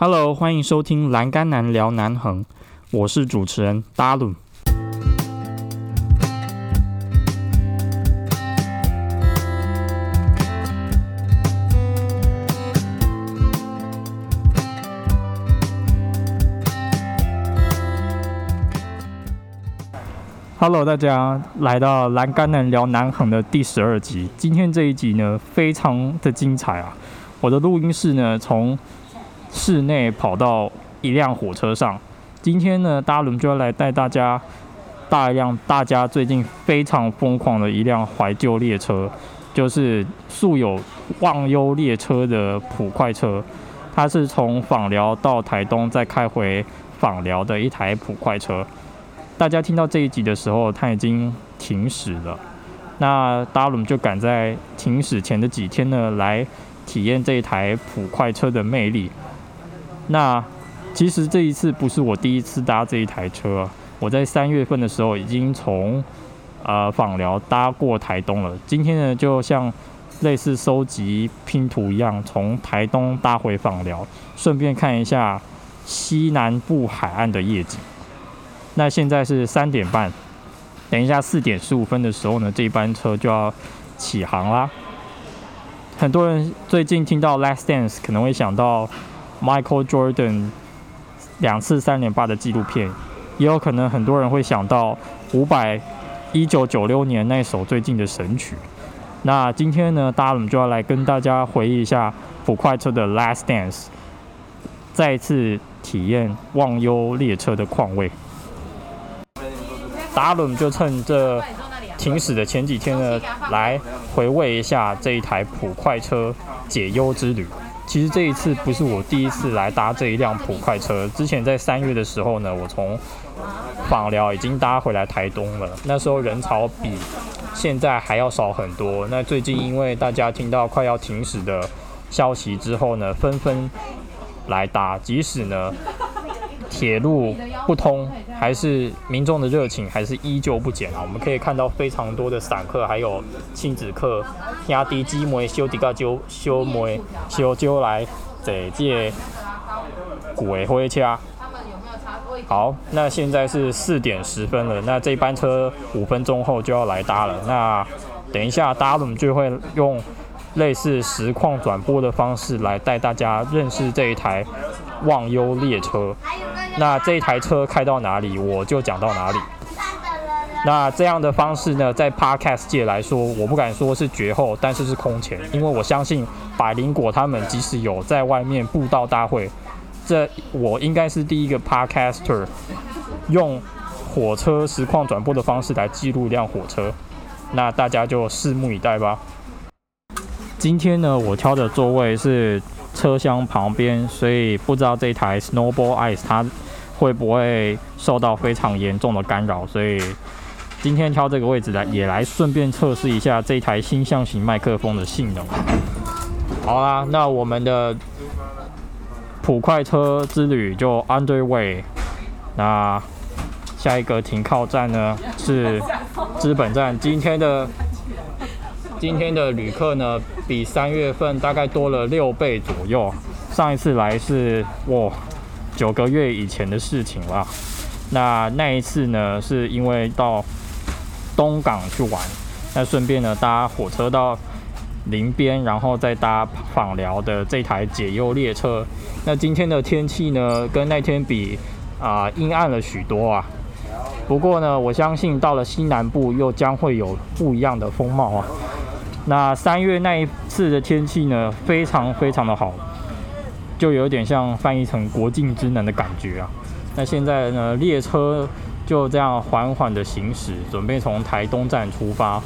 Hello，欢迎收听《栏杆男聊南横》，我是主持人达鲁。Hello，大家来到《栏杆男聊南横》的第十二集。今天这一集呢，非常的精彩啊！我的录音室呢，从室内跑到一辆火车上。今天呢，大伦就要来带大家大一辆大家最近非常疯狂的一辆怀旧列车，就是素有“忘忧列车”的普快车。它是从访寮到台东再开回访寮的一台普快车。大家听到这一集的时候，它已经停驶了。那大伦就赶在停驶前的几天呢，来体验这一台普快车的魅力。那其实这一次不是我第一次搭这一台车，我在三月份的时候已经从呃访寮搭过台东了。今天呢，就像类似收集拼图一样，从台东搭回访寮，顺便看一下西南部海岸的夜景。那现在是三点半，等一下四点十五分的时候呢，这一班车就要起航啦。很多人最近听到《Last Dance》可能会想到。Michael Jordan 两次三连霸的纪录片，也有可能很多人会想到伍佰一九九六年那首最近的神曲。那今天呢，大家就要来跟大家回忆一下普快车的《Last Dance》，再一次体验忘忧列车的况味。达伦就趁这停驶的前几天呢，来回味一下这一台普快车解忧之旅。其实这一次不是我第一次来搭这一辆普快车。之前在三月的时候呢，我从访寮已经搭回来台东了。那时候人潮比现在还要少很多。那最近因为大家听到快要停驶的消息之后呢，纷纷来搭，即使呢。铁路不通，还是民众的热情还是依旧不减啊！我们可以看到非常多的散客，还有亲子客，压低机模修底个修修模修就来坐这鬼火车。好，那现在是四点十分了，那这班车五分钟后就要来搭了。那等一下搭我们就会用类似实况转播的方式来带大家认识这一台忘忧列车。那这一台车开到哪里，我就讲到哪里。那这样的方式呢，在 Podcast 界来说，我不敢说是绝后，但是是空前，因为我相信百灵果他们即使有在外面布道大会，这我应该是第一个 Podcaster 用火车实况转播的方式来记录一辆火车。那大家就拭目以待吧。今天呢，我挑的座位是车厢旁边，所以不知道这台 Snowball Ice 它。会不会受到非常严重的干扰？所以今天挑这个位置来，也来顺便测试一下这台星象型麦克风的性能。好啦，那我们的普快车之旅就 underway。那下一个停靠站呢是资本站。今天的今天的旅客呢比三月份大概多了六倍左右。上一次来是哇。九个月以前的事情了。那那一次呢，是因为到东港去玩，那顺便呢搭火车到林边，然后再搭访寮的这台解忧列车。那今天的天气呢，跟那天比啊阴暗了许多啊。不过呢，我相信到了西南部又将会有不一样的风貌啊。那三月那一次的天气呢，非常非常的好。就有点像翻译成国境之南的感觉啊。那现在呢，列车就这样缓缓的行驶，准备从台东站出发。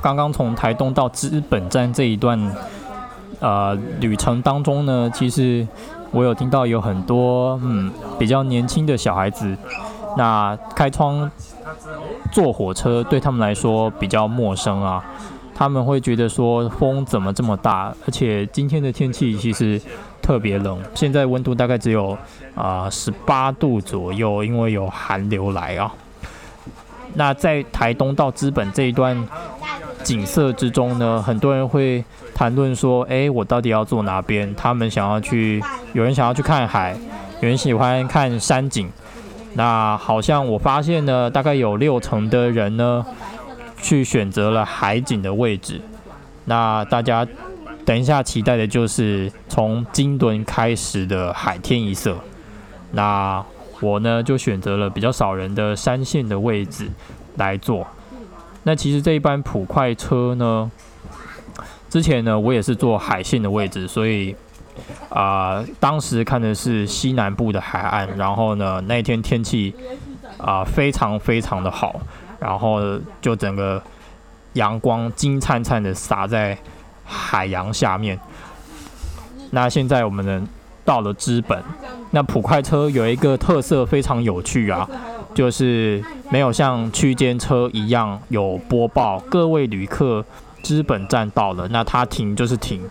刚刚从台东到资本站这一段。呃，旅程当中呢，其实我有听到有很多嗯比较年轻的小孩子，那开窗坐火车对他们来说比较陌生啊，他们会觉得说风怎么这么大，而且今天的天气其实特别冷，现在温度大概只有啊十八度左右，因为有寒流来啊。那在台东到资本这一段景色之中呢，很多人会谈论说，哎，我到底要坐哪边？他们想要去，有人想要去看海，有人喜欢看山景。那好像我发现呢，大概有六成的人呢，去选择了海景的位置。那大家等一下期待的就是从金墩开始的海天一色。那我呢就选择了比较少人的山线的位置来坐。那其实这一班普快车呢，之前呢我也是坐海线的位置，所以。啊，当时看的是西南部的海岸，然后呢，那天天气啊非常非常的好，然后就整个阳光金灿灿的洒在海洋下面。那现在我们呢到了资本，那普快车有一个特色非常有趣啊，就是没有像区间车一样有播报各位旅客。资本站到了，那它停就是停，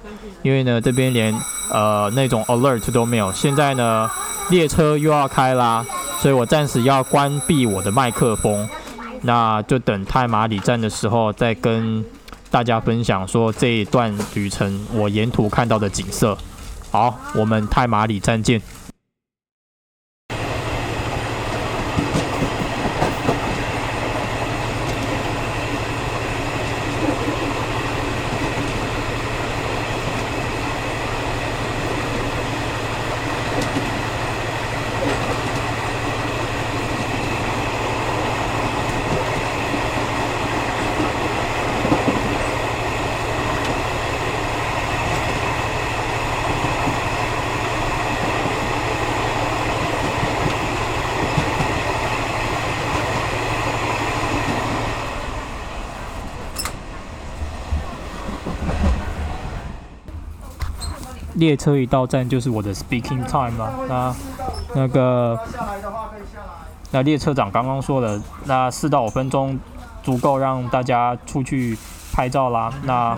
因为呢这边连呃那种 alert 都没有。现在呢列车又要开啦，所以我暂时要关闭我的麦克风，那就等太马里站的时候再跟大家分享说这一段旅程我沿途看到的景色。好，我们太马里站见。列车一到站就是我的 speaking time 了。那那个那列车长刚刚说了，那四到五分钟足够让大家出去拍照啦。那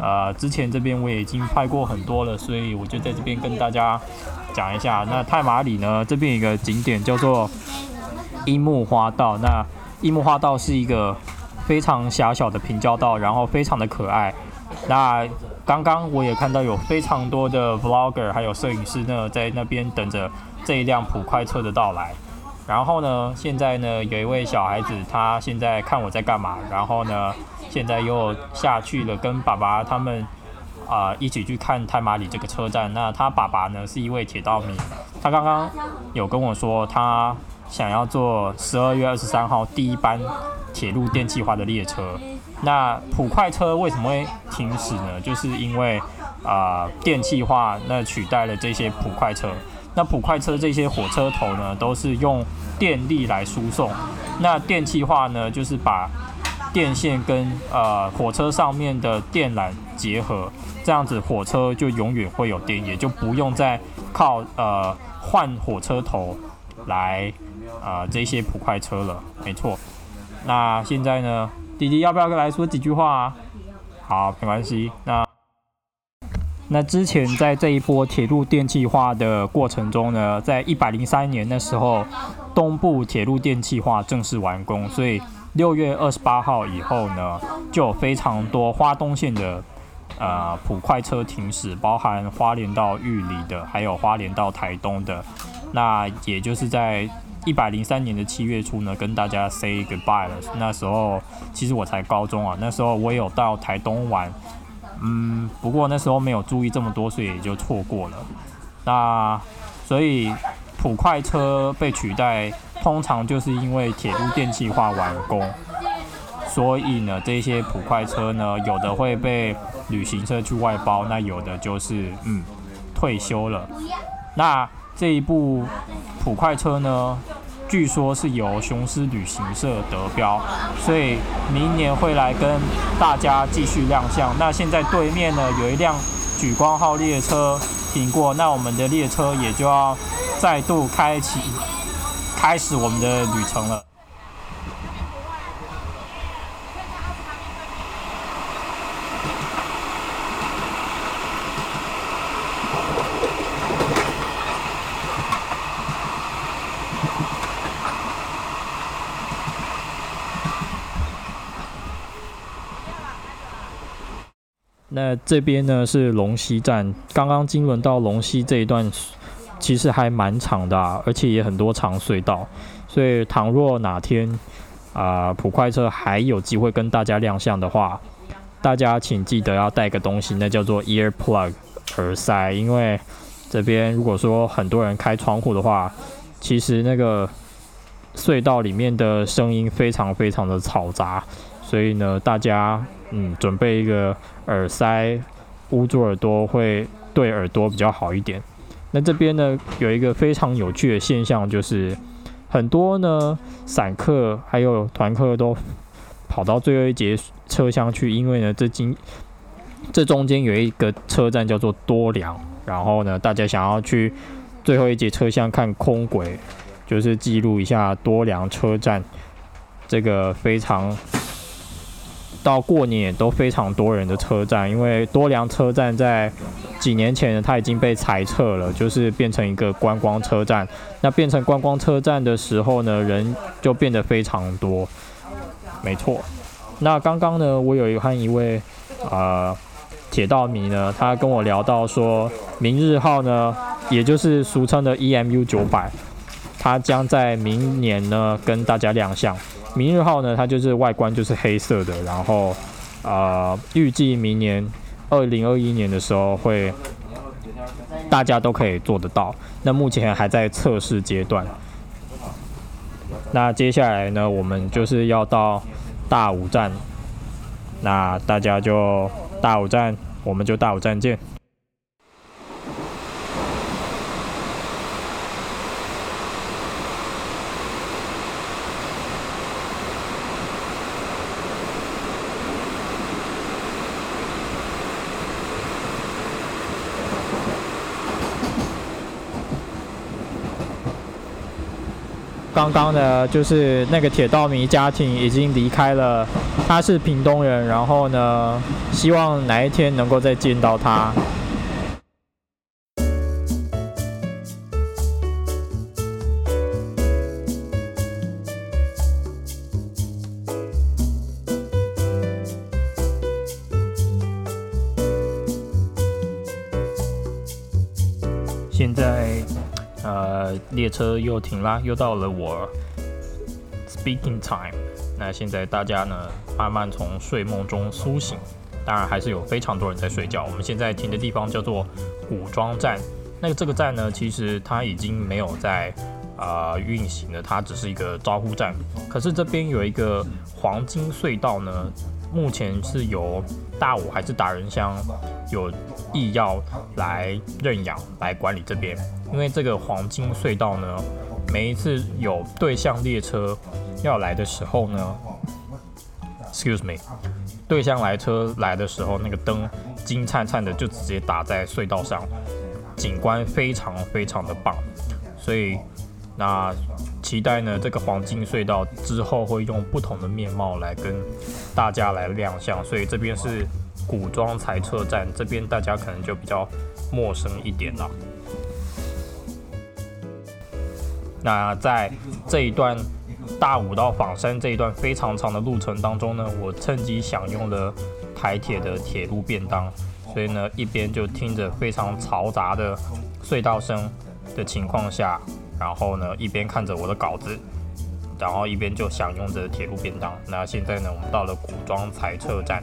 呃之前这边我已经拍过很多了，所以我就在这边跟大家讲一下。那太马里呢这边有一个景点叫做樱木花道。那樱木花道是一个非常狭小的平交道，然后非常的可爱。那刚刚我也看到有非常多的 vlogger 还有摄影师呢，在那边等着这一辆普快车的到来。然后呢，现在呢，有一位小孩子，他现在看我在干嘛，然后呢，现在又下去了，跟爸爸他们啊一起去看太马里这个车站。那他爸爸呢是一位铁道迷，他刚刚有跟我说，他想要坐十二月二十三号第一班铁路电气化的列车。那普快车为什么会停驶呢？就是因为啊电气化那取代了这些普快车。那普快车这些火车头呢，都是用电力来输送。那电气化呢，就是把电线跟呃火车上面的电缆结合，这样子火车就永远会有电，也就不用再靠呃换火车头来啊这些普快车了。没错。那现在呢？弟弟要不要来说几句话啊？好，没关系。那那之前在这一波铁路电气化的过程中呢，在一百零三年的时候，东部铁路电气化正式完工，所以六月二十八号以后呢，就有非常多花东线的呃普快车停驶，包含花莲到玉里的，还有花莲到台东的。那也就是在一百零三年的七月初呢，跟大家 say goodbye 了。那时候其实我才高中啊，那时候我有到台东玩，嗯，不过那时候没有注意这么多，所以也就错过了。那所以普快车被取代，通常就是因为铁路电气化完工，所以呢，这些普快车呢，有的会被旅行社去外包，那有的就是嗯退休了。那这一部普快车呢？据说是由雄狮旅行社得标，所以明年会来跟大家继续亮相。那现在对面呢有一辆举光号列车停过，那我们的列车也就要再度开启，开始我们的旅程了。那这边呢是龙溪站，刚刚经轮到龙溪这一段，其实还蛮长的，而且也很多长隧道。所以倘若哪天啊普快车还有机会跟大家亮相的话，大家请记得要带个东西，那叫做 ear plug 耳塞，因为这边如果说很多人开窗户的话，其实那个隧道里面的声音非常非常的嘈杂，所以呢，大家嗯准备一个耳塞捂住耳朵，会对耳朵比较好一点。那这边呢有一个非常有趣的现象，就是很多呢散客还有团客都跑到最后一节车厢去，因为呢这经这中间有一个车站叫做多良，然后呢大家想要去最后一节车厢看空轨。就是记录一下多良车站这个非常到过年都非常多人的车站，因为多良车站在几年前它已经被裁撤了，就是变成一个观光车站。那变成观光车站的时候呢，人就变得非常多。没错。那刚刚呢，我有一和一位呃铁道迷呢，他跟我聊到说，明日号呢，也就是俗称的 EMU 九百。它将在明年呢跟大家亮相。明日号呢，它就是外观就是黑色的，然后呃，预计明年二零二一年的时候会大家都可以做得到。那目前还在测试阶段。那接下来呢，我们就是要到大武站，那大家就大武站，我们就大武站见。刚刚呢，就是那个铁道迷家庭已经离开了，他是屏东人，然后呢，希望哪一天能够再见到他。现在。呃，列车又停啦，又到了我 speaking time。那现在大家呢，慢慢从睡梦中苏醒，当然还是有非常多人在睡觉。我们现在停的地方叫做古装站，那这个站呢，其实它已经没有在啊运行了，它只是一个招呼站。可是这边有一个黄金隧道呢。目前是由大武还是达人乡有意要来认养来管理这边，因为这个黄金隧道呢，每一次有对向列车要来的时候呢，excuse me，对向来车来的时候，那个灯金灿灿的就直接打在隧道上，景观非常非常的棒，所以那。期待呢，这个黄金隧道之后会用不同的面貌来跟大家来亮相，所以这边是古装裁车站，这边大家可能就比较陌生一点了。那在这一段大武到仿山这一段非常长的路程当中呢，我趁机享用了台铁的铁路便当，所以呢，一边就听着非常嘈杂的隧道声的情况下。然后呢，一边看着我的稿子，然后一边就享用着铁路便当。那现在呢，我们到了古装裁车站，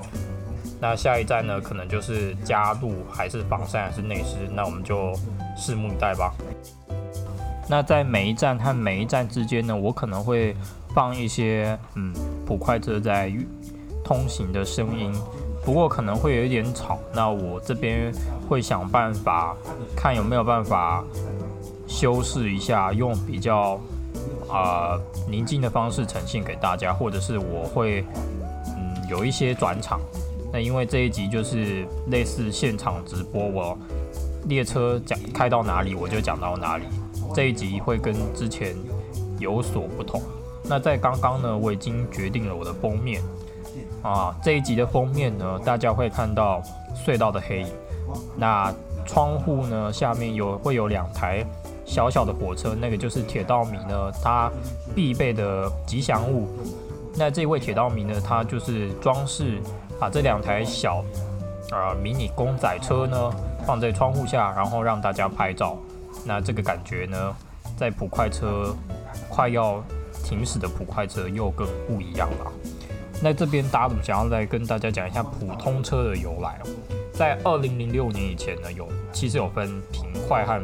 那下一站呢，可能就是加路，还是房山，还是内饰？那我们就拭目以待吧。那在每一站和每一站之间呢，我可能会放一些嗯普快车在通行的声音，不过可能会有一点吵。那我这边会想办法，看有没有办法。修饰一下，用比较啊宁静的方式呈现给大家，或者是我会嗯有一些转场。那因为这一集就是类似现场直播，我列车讲开到哪里我就讲到哪里。这一集会跟之前有所不同。那在刚刚呢，我已经决定了我的封面啊。这一集的封面呢，大家会看到隧道的黑影。那窗户呢下面有会有两台。小小的火车，那个就是铁道迷呢，他必备的吉祥物。那这位铁道迷呢，他就是装饰，把这两台小呃迷你公仔车呢放在窗户下，然后让大家拍照。那这个感觉呢，在普快车快要停驶的普快车又更不一样了。那这边大家想要来跟大家讲一下普通车的由来。在二零零六年以前呢，有其实有分平快和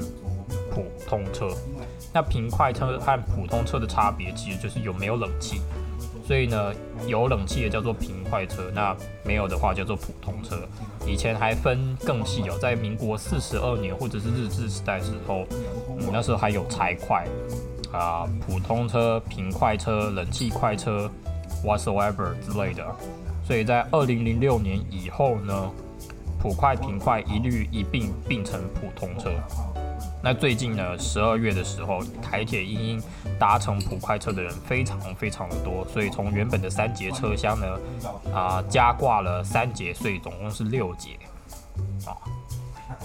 普通车。那平快车和普通车的差别其实就是有没有冷气。所以呢，有冷气的叫做平快车，那没有的话叫做普通车。以前还分更细哦，在民国四十二年或者是日治时代时候，那时候还有柴快啊、普通车、平快车、冷气快车。whatsoever 之类的，所以在二零零六年以后呢，普快、平快一律一并并成普通车。那最近呢，十二月的时候，台铁因因搭乘普快车的人非常非常的多，所以从原本的三节车厢呢，啊加挂了三节，所以总共是六节。啊，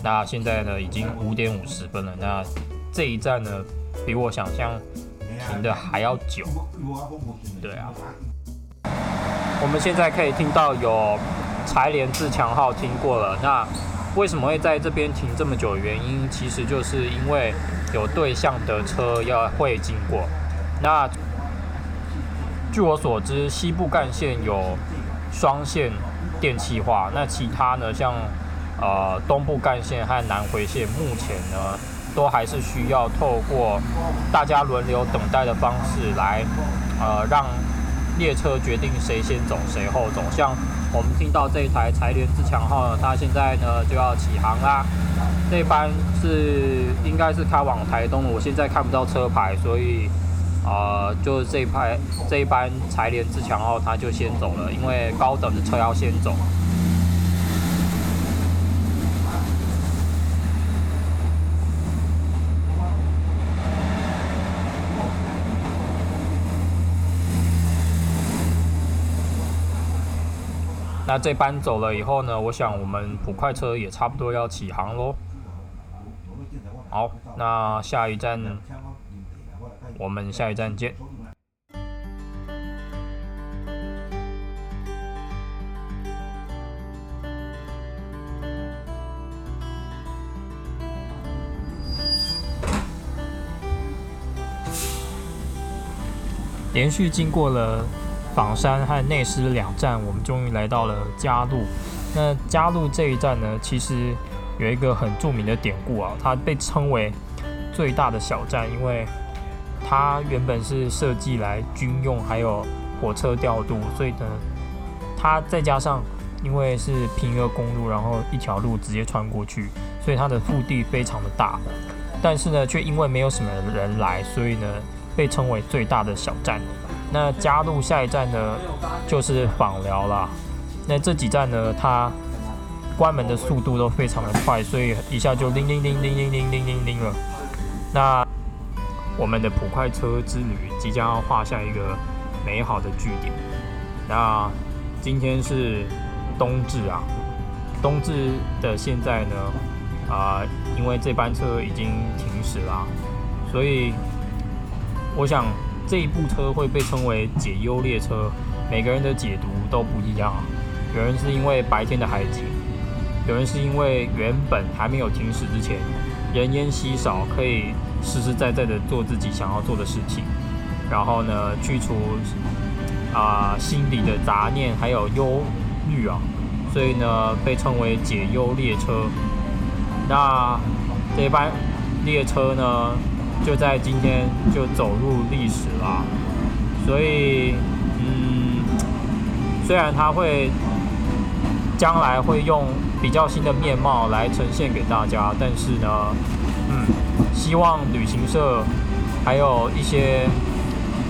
那现在呢已经五点五十分了，那这一站呢比我想象停的还要久。对啊。我们现在可以听到有柴联自强号听过了。那为什么会在这边停这么久原因，其实就是因为有对向的车要会经过。那据我所知，西部干线有双线电气化，那其他呢，像呃东部干线和南回线，目前呢都还是需要透过大家轮流等待的方式来呃让。列车决定谁先走，谁后走。像我们听到这一台柴联自强号呢，它现在呢就要起航啦。这班是应该是开往台东，我现在看不到车牌，所以啊，就是这一排这一班柴联自强号它就先走了，因为高等的车要先走。那这班走了以后呢？我想我们普快车也差不多要起航喽。好，那下一站，我们下一站见。连续经过了。榜山和内斯两站，我们终于来到了嘉路。那嘉路这一站呢，其实有一个很著名的典故啊，它被称为最大的小站，因为它原本是设计来军用，还有火车调度，所以呢，它再加上因为是平越公路，然后一条路直接穿过去，所以它的腹地非常的大。但是呢，却因为没有什么人来，所以呢，被称为最大的小站。那加入下一站呢，就是访寮啦。那这几站呢，它关门的速度都非常的快，所以一下就铃铃铃铃铃铃铃铃铃了。那我们的普快车之旅即将要画下一个美好的句点。那今天是冬至啊，冬至的现在呢，啊，因为这班车已经停驶啦，所以我想。这一部车会被称为解忧列车，每个人的解读都不一样。有人是因为白天的海景，有人是因为原本还没有停驶之前，人烟稀少，可以实实在在的做自己想要做的事情，然后呢，去除啊心里的杂念还有忧虑啊，所以呢，被称为解忧列车。那这班列车呢？就在今天就走入历史了，所以，嗯，虽然它会将来会用比较新的面貌来呈现给大家，但是呢，嗯，希望旅行社还有一些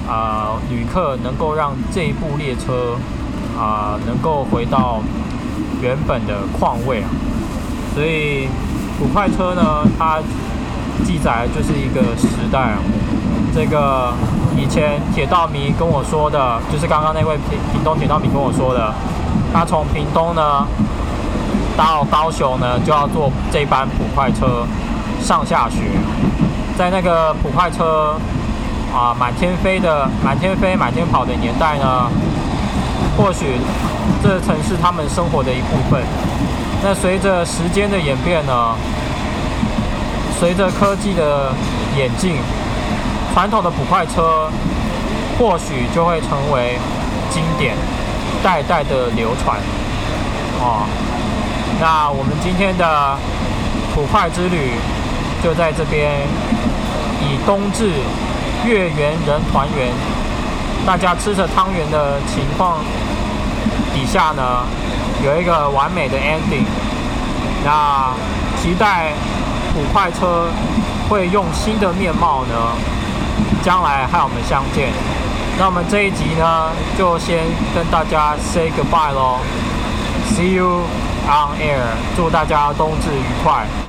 啊旅客能够让这一部列车啊能够回到原本的况位啊，所以五快车呢，它。记载就是一个时代啊。这个以前铁道迷跟我说的，就是刚刚那位平平东铁道迷跟我说的，他从屏东呢到高雄呢就要坐这班普快车上下学，在那个普快车啊满天飞的满天飞满天跑的年代呢，或许这曾是他们生活的一部分。那随着时间的演变呢，随着科技的演进，传统的普快车或许就会成为经典，代代的流传。哦，那我们今天的普快之旅就在这边，以冬至月圆人团圆，大家吃着汤圆的情况底下呢，有一个完美的 ending。那期待五快车会用新的面貌呢，将来和我们相见。那我们这一集呢，就先跟大家 say goodbye 咯。See you on air，祝大家冬至愉快。